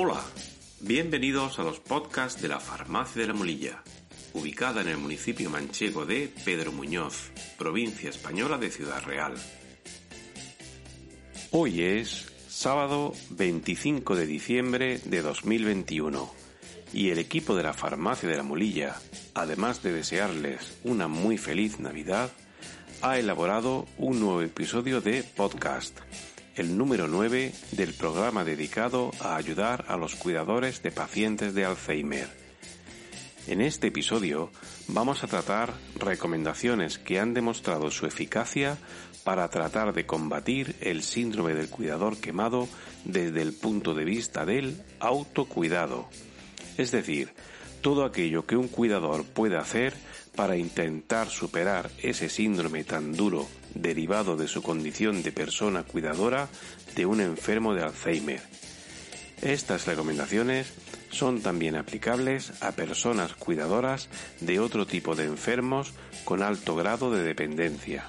Hola, bienvenidos a los podcasts de la Farmacia de la Molilla, ubicada en el municipio manchego de Pedro Muñoz, provincia española de Ciudad Real. Hoy es sábado 25 de diciembre de 2021 y el equipo de la Farmacia de la Molilla, además de desearles una muy feliz Navidad, ha elaborado un nuevo episodio de podcast el número 9 del programa dedicado a ayudar a los cuidadores de pacientes de Alzheimer. En este episodio vamos a tratar recomendaciones que han demostrado su eficacia para tratar de combatir el síndrome del cuidador quemado desde el punto de vista del autocuidado. Es decir, todo aquello que un cuidador puede hacer para intentar superar ese síndrome tan duro derivado de su condición de persona cuidadora de un enfermo de Alzheimer. Estas recomendaciones son también aplicables a personas cuidadoras de otro tipo de enfermos con alto grado de dependencia.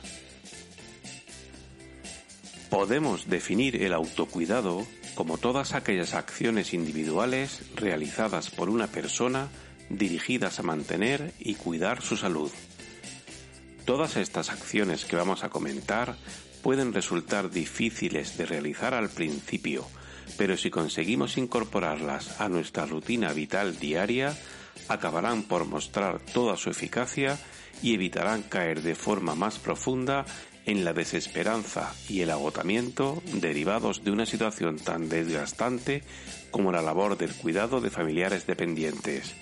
Podemos definir el autocuidado como todas aquellas acciones individuales realizadas por una persona dirigidas a mantener y cuidar su salud. Todas estas acciones que vamos a comentar pueden resultar difíciles de realizar al principio, pero si conseguimos incorporarlas a nuestra rutina vital diaria, acabarán por mostrar toda su eficacia y evitarán caer de forma más profunda en la desesperanza y el agotamiento derivados de una situación tan desgastante como la labor del cuidado de familiares dependientes.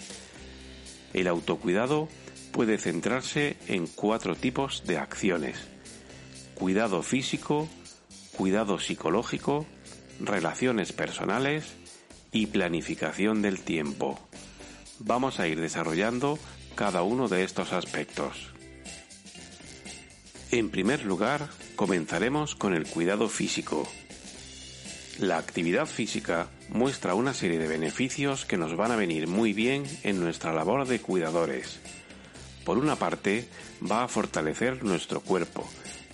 El autocuidado puede centrarse en cuatro tipos de acciones. Cuidado físico, cuidado psicológico, relaciones personales y planificación del tiempo. Vamos a ir desarrollando cada uno de estos aspectos. En primer lugar, comenzaremos con el cuidado físico. La actividad física muestra una serie de beneficios que nos van a venir muy bien en nuestra labor de cuidadores. Por una parte, va a fortalecer nuestro cuerpo,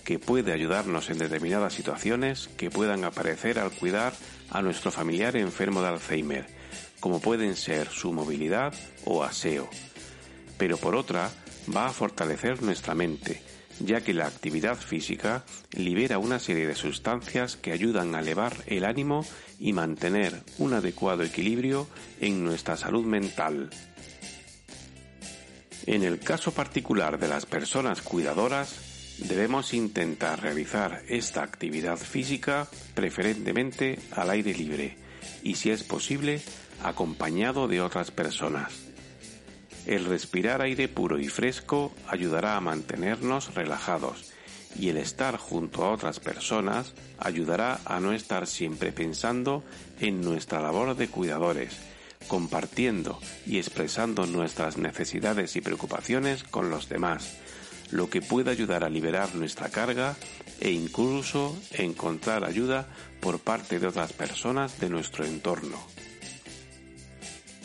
que puede ayudarnos en determinadas situaciones que puedan aparecer al cuidar a nuestro familiar enfermo de Alzheimer, como pueden ser su movilidad o aseo. Pero por otra, va a fortalecer nuestra mente, ya que la actividad física libera una serie de sustancias que ayudan a elevar el ánimo y mantener un adecuado equilibrio en nuestra salud mental. En el caso particular de las personas cuidadoras, debemos intentar realizar esta actividad física preferentemente al aire libre y si es posible acompañado de otras personas. El respirar aire puro y fresco ayudará a mantenernos relajados y el estar junto a otras personas ayudará a no estar siempre pensando en nuestra labor de cuidadores, compartiendo y expresando nuestras necesidades y preocupaciones con los demás, lo que puede ayudar a liberar nuestra carga e incluso encontrar ayuda por parte de otras personas de nuestro entorno.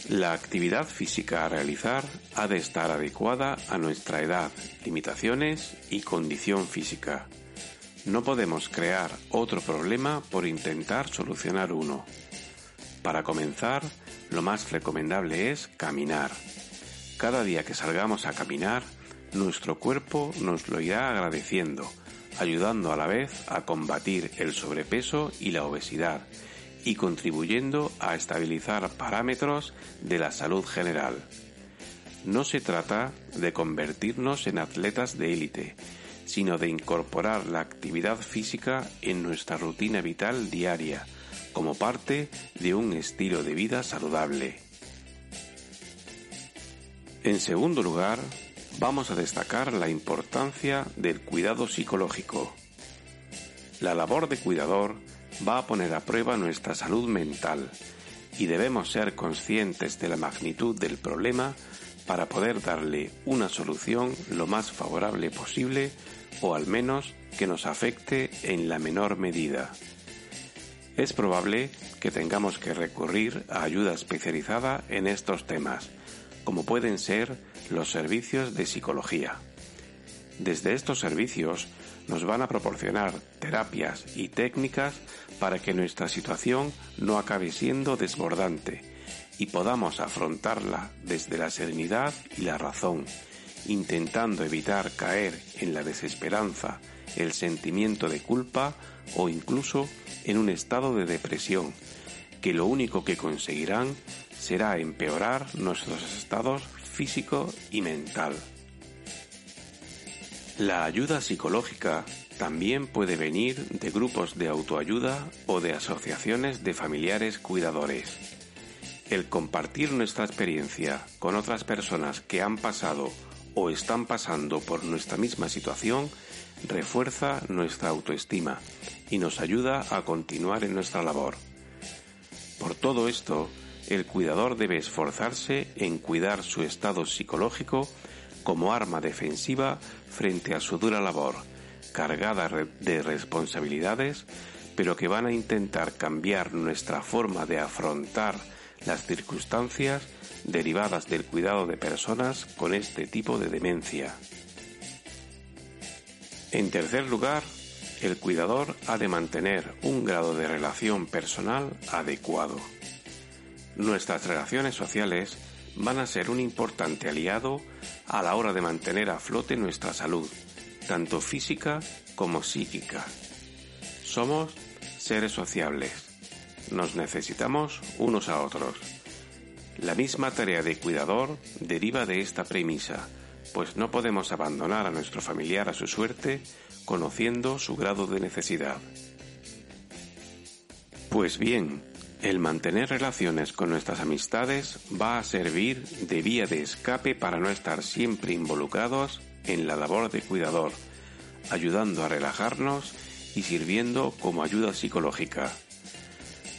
La actividad física a realizar ha de estar adecuada a nuestra edad, limitaciones y condición física. No podemos crear otro problema por intentar solucionar uno. Para comenzar, lo más recomendable es caminar. Cada día que salgamos a caminar, nuestro cuerpo nos lo irá agradeciendo, ayudando a la vez a combatir el sobrepeso y la obesidad y contribuyendo a estabilizar parámetros de la salud general. No se trata de convertirnos en atletas de élite, sino de incorporar la actividad física en nuestra rutina vital diaria, como parte de un estilo de vida saludable. En segundo lugar, vamos a destacar la importancia del cuidado psicológico. La labor de cuidador va a poner a prueba nuestra salud mental y debemos ser conscientes de la magnitud del problema para poder darle una solución lo más favorable posible o al menos que nos afecte en la menor medida. Es probable que tengamos que recurrir a ayuda especializada en estos temas, como pueden ser los servicios de psicología. Desde estos servicios nos van a proporcionar terapias y técnicas para que nuestra situación no acabe siendo desbordante y podamos afrontarla desde la serenidad y la razón, intentando evitar caer en la desesperanza, el sentimiento de culpa o incluso en un estado de depresión, que lo único que conseguirán será empeorar nuestros estados físico y mental. La ayuda psicológica también puede venir de grupos de autoayuda o de asociaciones de familiares cuidadores. El compartir nuestra experiencia con otras personas que han pasado o están pasando por nuestra misma situación refuerza nuestra autoestima y nos ayuda a continuar en nuestra labor. Por todo esto, el cuidador debe esforzarse en cuidar su estado psicológico como arma defensiva frente a su dura labor, cargada de responsabilidades, pero que van a intentar cambiar nuestra forma de afrontar las circunstancias derivadas del cuidado de personas con este tipo de demencia. En tercer lugar, el cuidador ha de mantener un grado de relación personal adecuado. Nuestras relaciones sociales van a ser un importante aliado a la hora de mantener a flote nuestra salud, tanto física como psíquica. Somos seres sociables. Nos necesitamos unos a otros. La misma tarea de cuidador deriva de esta premisa, pues no podemos abandonar a nuestro familiar a su suerte conociendo su grado de necesidad. Pues bien, el mantener relaciones con nuestras amistades va a servir de vía de escape para no estar siempre involucrados en la labor de cuidador, ayudando a relajarnos y sirviendo como ayuda psicológica.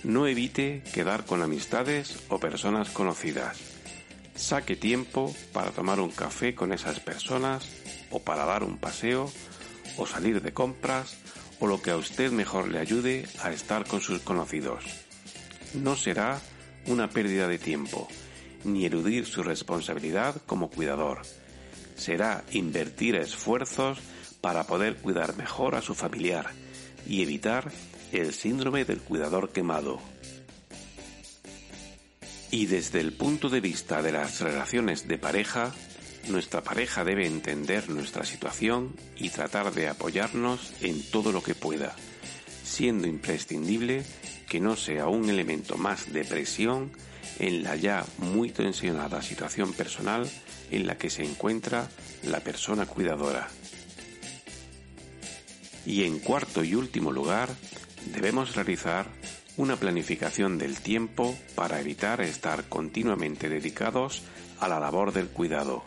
No evite quedar con amistades o personas conocidas. Saque tiempo para tomar un café con esas personas o para dar un paseo o salir de compras o lo que a usted mejor le ayude a estar con sus conocidos no será una pérdida de tiempo, ni eludir su responsabilidad como cuidador. Será invertir esfuerzos para poder cuidar mejor a su familiar y evitar el síndrome del cuidador quemado. Y desde el punto de vista de las relaciones de pareja, nuestra pareja debe entender nuestra situación y tratar de apoyarnos en todo lo que pueda, siendo imprescindible que no sea un elemento más de presión en la ya muy tensionada situación personal en la que se encuentra la persona cuidadora. Y en cuarto y último lugar, debemos realizar una planificación del tiempo para evitar estar continuamente dedicados a la labor del cuidado.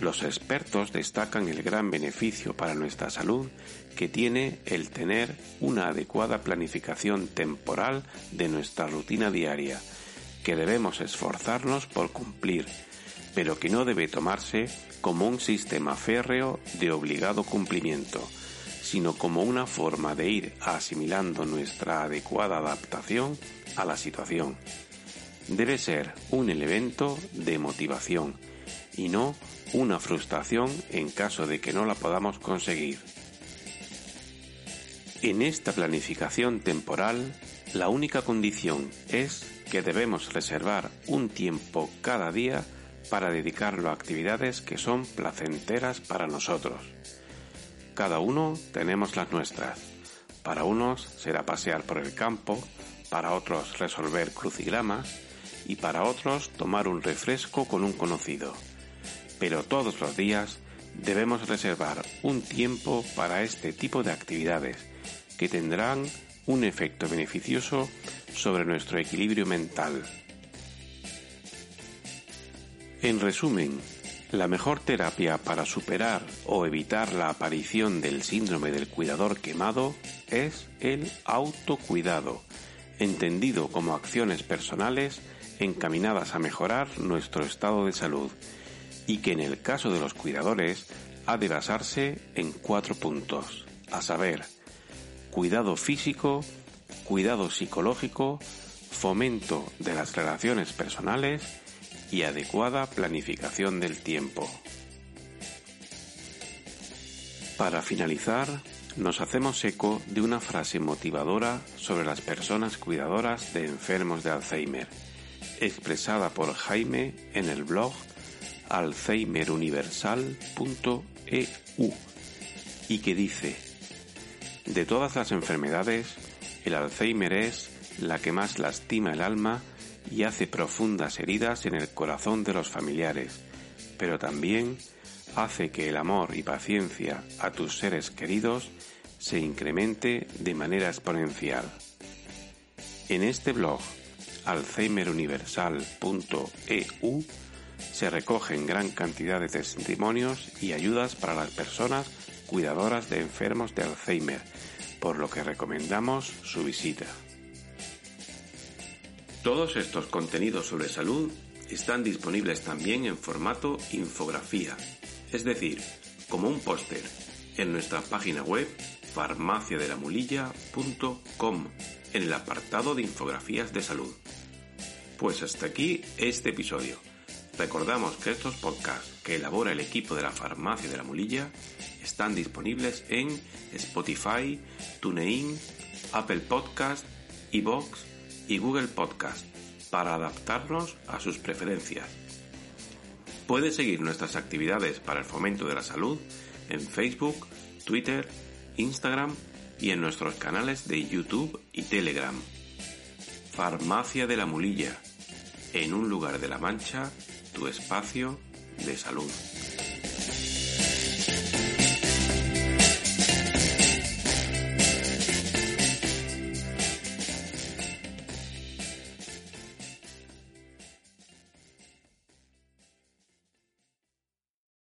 Los expertos destacan el gran beneficio para nuestra salud que tiene el tener una adecuada planificación temporal de nuestra rutina diaria, que debemos esforzarnos por cumplir, pero que no debe tomarse como un sistema férreo de obligado cumplimiento, sino como una forma de ir asimilando nuestra adecuada adaptación a la situación. Debe ser un elemento de motivación y no una frustración en caso de que no la podamos conseguir. En esta planificación temporal, la única condición es que debemos reservar un tiempo cada día para dedicarlo a actividades que son placenteras para nosotros. Cada uno tenemos las nuestras. Para unos será pasear por el campo, para otros resolver crucigramas y para otros tomar un refresco con un conocido pero todos los días debemos reservar un tiempo para este tipo de actividades que tendrán un efecto beneficioso sobre nuestro equilibrio mental. En resumen, la mejor terapia para superar o evitar la aparición del síndrome del cuidador quemado es el autocuidado, entendido como acciones personales encaminadas a mejorar nuestro estado de salud y que en el caso de los cuidadores ha de basarse en cuatro puntos, a saber, cuidado físico, cuidado psicológico, fomento de las relaciones personales y adecuada planificación del tiempo. Para finalizar, nos hacemos eco de una frase motivadora sobre las personas cuidadoras de enfermos de Alzheimer, expresada por Jaime en el blog alzheimeruniversal.eu y que dice, de todas las enfermedades, el Alzheimer es la que más lastima el alma y hace profundas heridas en el corazón de los familiares, pero también hace que el amor y paciencia a tus seres queridos se incremente de manera exponencial. En este blog alzheimeruniversal.eu se recogen gran cantidad de testimonios y ayudas para las personas cuidadoras de enfermos de Alzheimer, por lo que recomendamos su visita. Todos estos contenidos sobre salud están disponibles también en formato infografía, es decir, como un póster, en nuestra página web farmaciadelamulilla.com en el apartado de infografías de salud. Pues hasta aquí este episodio. Recordamos que estos podcasts que elabora el equipo de la Farmacia de la Mulilla están disponibles en Spotify, TuneIn, Apple Podcast, iBox y Google Podcast para adaptarnos a sus preferencias. Puede seguir nuestras actividades para el fomento de la salud en Facebook, Twitter, Instagram y en nuestros canales de YouTube y Telegram. Farmacia de la Mulilla, en un lugar de la Mancha tu espacio de salud.